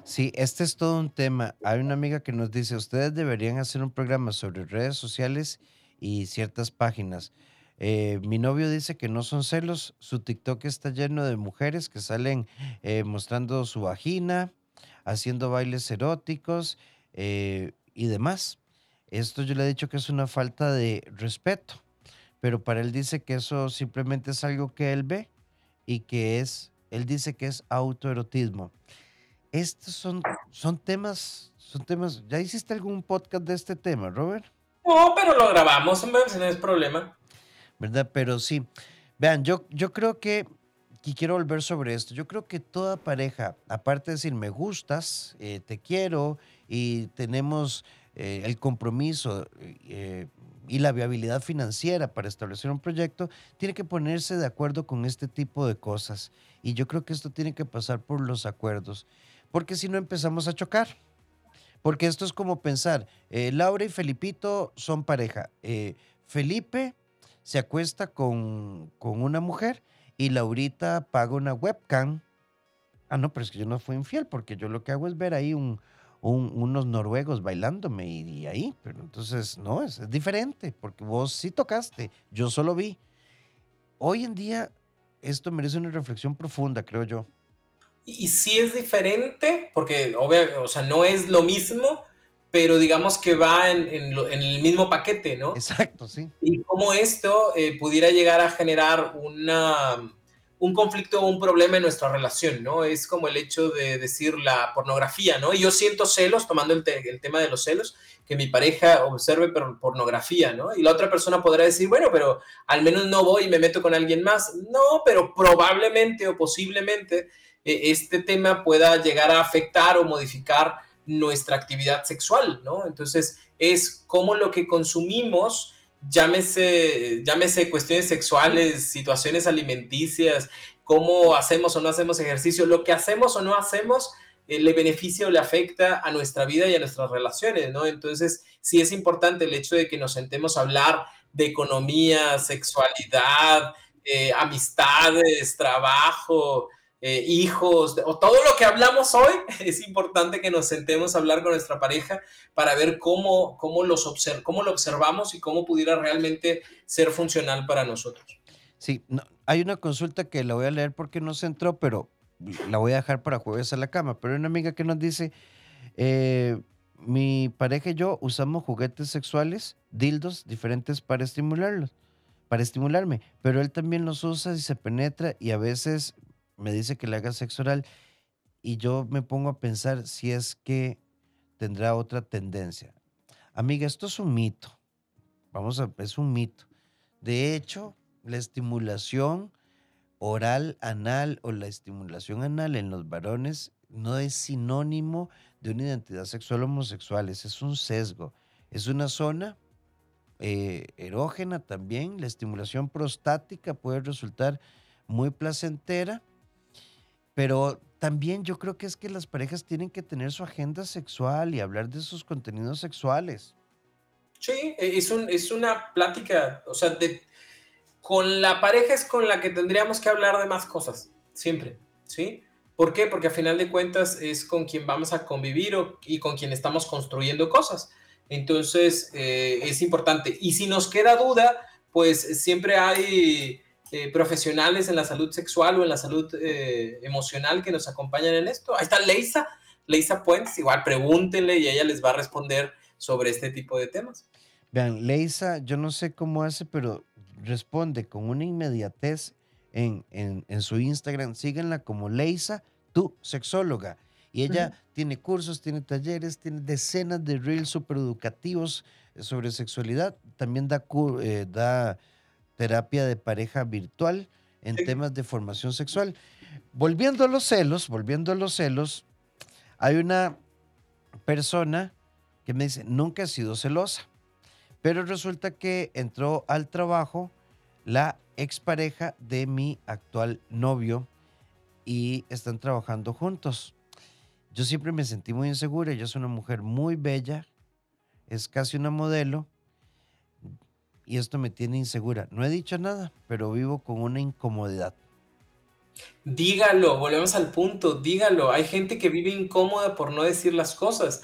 Sí, este es todo un tema. Hay una amiga que nos dice, ustedes deberían hacer un programa sobre redes sociales y ciertas páginas eh, mi novio dice que no son celos, su TikTok está lleno de mujeres que salen eh, mostrando su vagina, haciendo bailes eróticos eh, y demás. Esto yo le he dicho que es una falta de respeto, pero para él dice que eso simplemente es algo que él ve y que es, él dice que es autoerotismo. Estos son, son temas, son temas, ¿ya hiciste algún podcast de este tema, Robert? No, pero lo grabamos, no es problema. ¿Verdad? Pero sí, vean, yo, yo creo que, y quiero volver sobre esto, yo creo que toda pareja, aparte de decir me gustas, eh, te quiero y tenemos eh, el compromiso eh, y la viabilidad financiera para establecer un proyecto, tiene que ponerse de acuerdo con este tipo de cosas. Y yo creo que esto tiene que pasar por los acuerdos, porque si no empezamos a chocar. Porque esto es como pensar, Laura y Felipito son pareja. Felipe se acuesta con, una mujer y Laurita paga una webcam. Ah, no, pero es que yo no fui infiel porque yo lo que hago es ver ahí un, unos noruegos bailándome y, ahí, pero entonces no, es, es, diferente porque vos sí tocaste, yo solo vi. Hoy en día esto merece una reflexión profunda, creo yo. Y, sí es diferente porque, obviamente, o sea, no es lo mismo, pero digamos que va en, el mismo paquete, ¿no? Exacto, sí. Y cómo esto eh, pudiera llegar a generar una, un conflicto o un problema en nuestra relación, ¿no? Es como el hecho de decir la pornografía, ¿no? Y yo siento celos, tomando el, el tema de los celos, que mi pareja observe pornografía, ¿no? Y la otra persona podrá decir, bueno, pero al menos no voy y me meto con alguien más. No, pero probablemente o posiblemente eh, este tema pueda llegar a afectar o modificar nuestra actividad sexual, ¿no? Entonces, es como lo que consumimos, llámese, llámese cuestiones sexuales, situaciones alimenticias, cómo hacemos o no hacemos ejercicio, lo que hacemos o no hacemos eh, le beneficia o le afecta a nuestra vida y a nuestras relaciones, ¿no? Entonces, sí es importante el hecho de que nos sentemos a hablar de economía, sexualidad, eh, amistades, trabajo, eh, hijos, o todo lo que hablamos hoy, es importante que nos sentemos a hablar con nuestra pareja para ver cómo, cómo, los cómo lo observamos y cómo pudiera realmente ser funcional para nosotros. Sí, hay una consulta que la voy a leer porque no se entró, pero la voy a dejar para jueves a la cama. Pero hay una amiga que nos dice, eh, mi pareja y yo usamos juguetes sexuales, dildos diferentes para estimularlos, para estimularme, pero él también los usa y se penetra y a veces me dice que le haga sexo oral y yo me pongo a pensar si es que tendrá otra tendencia. Amiga, esto es un mito. Vamos a, es un mito. De hecho, la estimulación oral anal o la estimulación anal en los varones no es sinónimo de una identidad sexual homosexual, es un sesgo. Es una zona eh, erógena también. La estimulación prostática puede resultar muy placentera pero también yo creo que es que las parejas tienen que tener su agenda sexual y hablar de sus contenidos sexuales. Sí, e, es, un, es una plática, o sea, de, con la pareja es con la que tendríamos que hablar de más cosas, siempre, ¿sí? ¿Por qué? Porque a final de cuentas es con quien vamos a convivir y con quien estamos construyendo cosas. Entonces, eh, es importante. Y si nos queda duda, pues siempre hay eh, profesionales en la salud sexual o en la salud eh, emocional que nos acompañan en esto. Ahí está Leisa, Leisa Puentes, igual pregúntenle y ella les va a responder sobre este tipo de temas. Vean, Leisa, yo no sé cómo hace, pero responde con una inmediatez en, en, su Instagram. Síguenla como Leisa, tu sexóloga. Y ella tiene cursos, tiene talleres, tiene decenas de reels super educativos sobre sexualidad. También da, eh, da terapia de pareja virtual en temas de formación sexual. Volviendo a los celos, volviendo a los celos, hay una persona que me dice, nunca he sido celosa, pero resulta que entró al trabajo la expareja de mi actual novio y están trabajando juntos. Yo siempre me sentí muy insegura, ella es una mujer muy bella, es casi una modelo, y esto me tiene insegura. No he dicho nada, pero vivo con una incomodidad. Dígalo, volvemos al punto, dígalo. Hay gente que vive incómoda por no decir las cosas,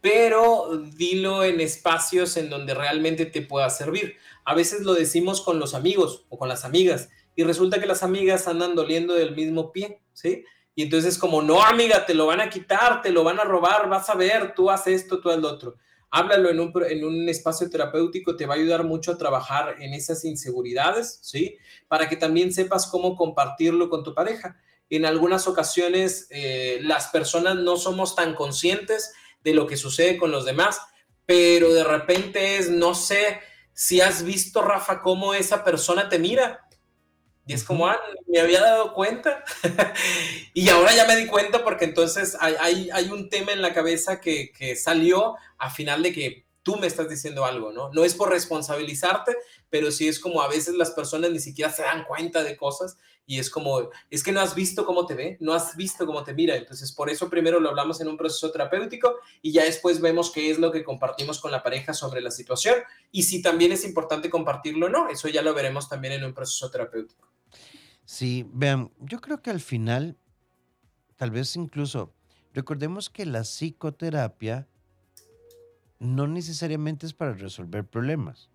pero dilo en espacios en donde realmente te pueda servir. A veces lo decimos con los amigos o con las amigas y resulta que las amigas andan doliendo del mismo pie, ¿sí? Y entonces como, no, amiga, te lo van a quitar, te lo van a robar, vas a ver, tú haces esto, tú haz lo otro háblalo en un, en un espacio terapéutico, te va a ayudar mucho a trabajar en esas inseguridades, ¿sí? Para que también sepas cómo compartirlo con tu pareja. En algunas ocasiones eh, las personas no somos tan conscientes de lo que sucede con los demás, pero de repente es, no sé si has visto, Rafa, cómo esa persona te mira. Y es como, ah, me había dado cuenta. y ahora ya me di cuenta porque entonces hay, hay, un tema en la cabeza que, que, salió a final de que tú me estás diciendo algo, ¿no? No es por responsabilizarte, pero sí es como a veces las personas ni siquiera se dan cuenta de cosas y es como, es que no has visto cómo te ve, no has visto cómo te mira. Entonces, por eso primero lo hablamos en un proceso terapéutico y ya después vemos qué es lo que compartimos con la pareja sobre la situación y si también es importante compartirlo o no, eso ya lo veremos también en un proceso terapéutico. Sí, vean, yo creo que al final, tal vez incluso, recordemos que la psicoterapia no necesariamente es para resolver problemas.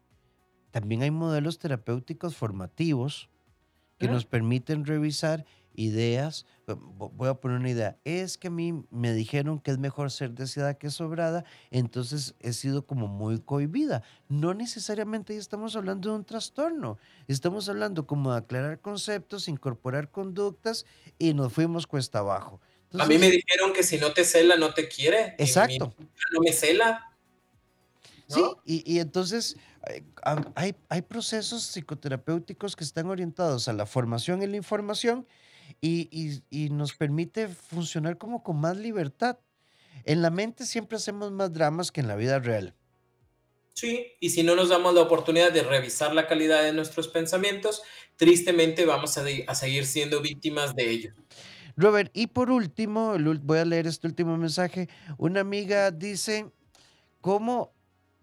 También hay modelos terapéuticos formativos que nos permiten revisar ideas. Voy a poner una idea. Es que a mí me dijeron que es mejor ser deseada que sobrada, entonces he sido como muy cohibida. No necesariamente estamos hablando de un trastorno. Estamos hablando como de aclarar conceptos, incorporar conductas y nos fuimos cuesta abajo. a mí me dijeron que si no te cela, no te quiere. Exacto. no me cela. Sí, y, entonces hay, hay procesos psicoterapéuticos que están orientados a la formación y la información y, nos permite funcionar como con más libertad. En la mente siempre hacemos más dramas que en la vida real. Sí, y si no nos damos la oportunidad de revisar la calidad de nuestros pensamientos, tristemente vamos a, a seguir siendo víctimas de ello. Robert, y por último, voy a leer este último mensaje. Una amiga dice, ¿cómo,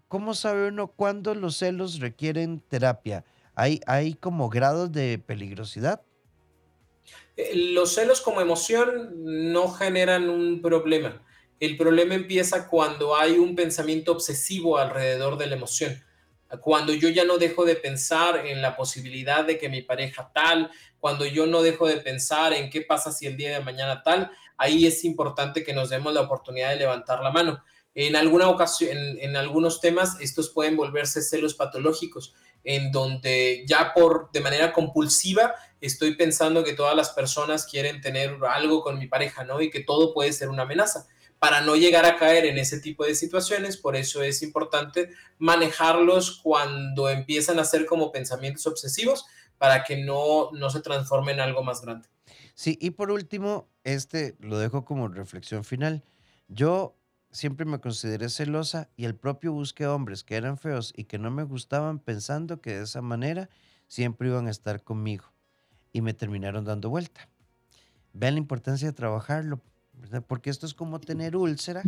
cómo sabe uno cuándo los celos requieren terapia? ¿Hay, hay como grados de peligrosidad? Eh, los celos como emoción no generan un problema. El problema empieza cuando hay un pensamiento obsesivo alrededor de la emoción. Cuando yo ya no dejo de pensar en la posibilidad de que mi pareja tal, cuando yo no dejo de pensar en qué pasa si el día de mañana tal, ahí es importante que nos demos la oportunidad de levantar la mano. En alguna ocasión, en, algunos temas, estos pueden volverse celos patológicos, en donde ya por de manera compulsiva estoy pensando que todas las personas quieren tener algo con mi pareja, ¿no? Y que todo puede ser una amenaza. Para no llegar a caer en ese tipo de situaciones, por eso es importante manejarlos cuando empiezan a ser como pensamientos obsesivos para que no, no se transforme en algo más grande. Sí, y por último, este lo dejo como reflexión final. Yo siempre me consideré celosa y el propio busqué hombres que eran feos y que no me gustaban pensando que de esa manera siempre iban a estar conmigo y me terminaron dando vuelta. Vean la importancia de trabajarlo, porque esto es como tener úlcera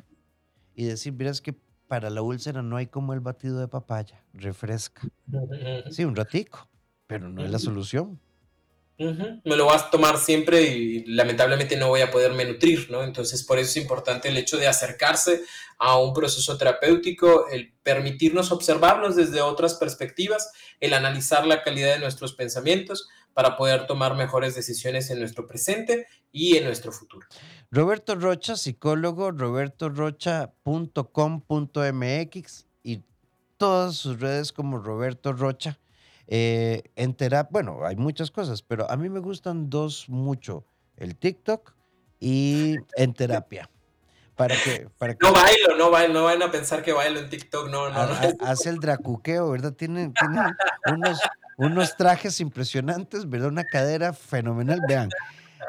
y decir, miras que para la úlcera no hay como el batido de papaya, refresca. Sí, un ratico, pero no es la solución. Me lo vas a tomar siempre y lamentablemente no voy a poderme nutrir, ¿no? Entonces, por eso es importante el hecho de acercarse a un proceso terapéutico, el permitirnos observarnos desde otras perspectivas, el analizar la calidad de nuestros pensamientos para poder tomar mejores decisiones en nuestro presente y en nuestro futuro. Roberto Rocha, psicólogo, robertorocha.com.mx y todas sus redes como Roberto Rocha. Eh, en terapia, bueno, hay muchas cosas, pero a mí me gustan dos mucho, el TikTok y en terapia. Para que, para no bailo, no bailo, no van a pensar que bailo en TikTok, no, no. Hace el dracuqueo, ¿verdad? Tiene, unos, unos trajes impresionantes, ¿verdad? Una cadera fenomenal. Vean,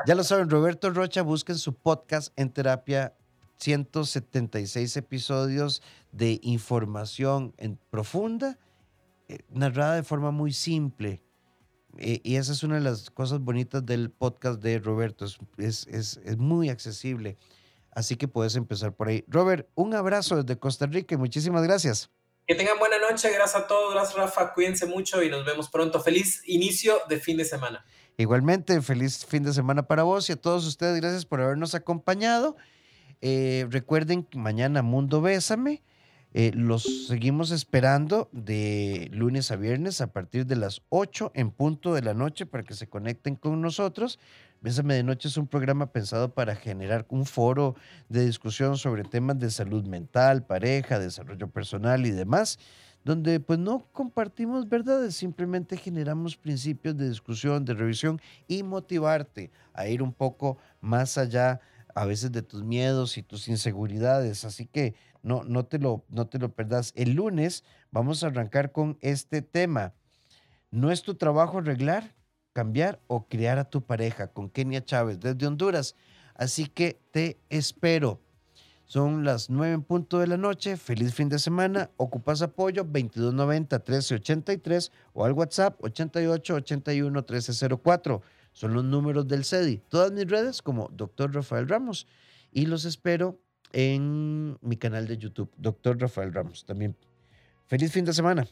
ya lo saben, Roberto Rocha, busquen su podcast en terapia 176 episodios de información en profunda narrada de forma muy simple. Eh, y esa es una de las cosas bonitas del podcast de Roberto. Es, es, es, muy accesible. Así que puedes empezar por ahí. Robert, un abrazo desde Costa Rica y muchísimas gracias. Que tengan buena noche. Gracias a todos. Gracias, Rafa. Cuídense mucho y nos vemos pronto. Feliz inicio de fin de semana. Igualmente, feliz fin de semana para vos y a todos ustedes. Gracias por habernos acompañado. Eh, recuerden que mañana Mundo Bésame. Eh, los seguimos esperando de lunes a viernes a partir de las 8 en punto de la noche para que se conecten con nosotros. Bésame de Noche es un programa pensado para generar un foro de discusión sobre temas de salud mental, pareja, desarrollo personal y demás, donde pues no compartimos verdades, simplemente generamos principios de discusión, de revisión y motivarte a ir un poco más allá a veces de tus miedos y tus inseguridades. Así que no, no, te lo, no te lo perdas. El lunes vamos a arrancar con este tema. ¿No es tu trabajo arreglar, cambiar o criar a tu pareja? Con Kenia Chávez desde Honduras. Así que te espero. Son las nueve en punto de la noche. Feliz fin de semana. Ocupas apoyo 2290-1383 o al WhatsApp 8881-1304. Son los números del CEDI. Todas mis redes como Dr. Rafael Ramos. Y los espero en mi canal de YouTube, Doctor Rafael Ramos. También feliz fin de semana.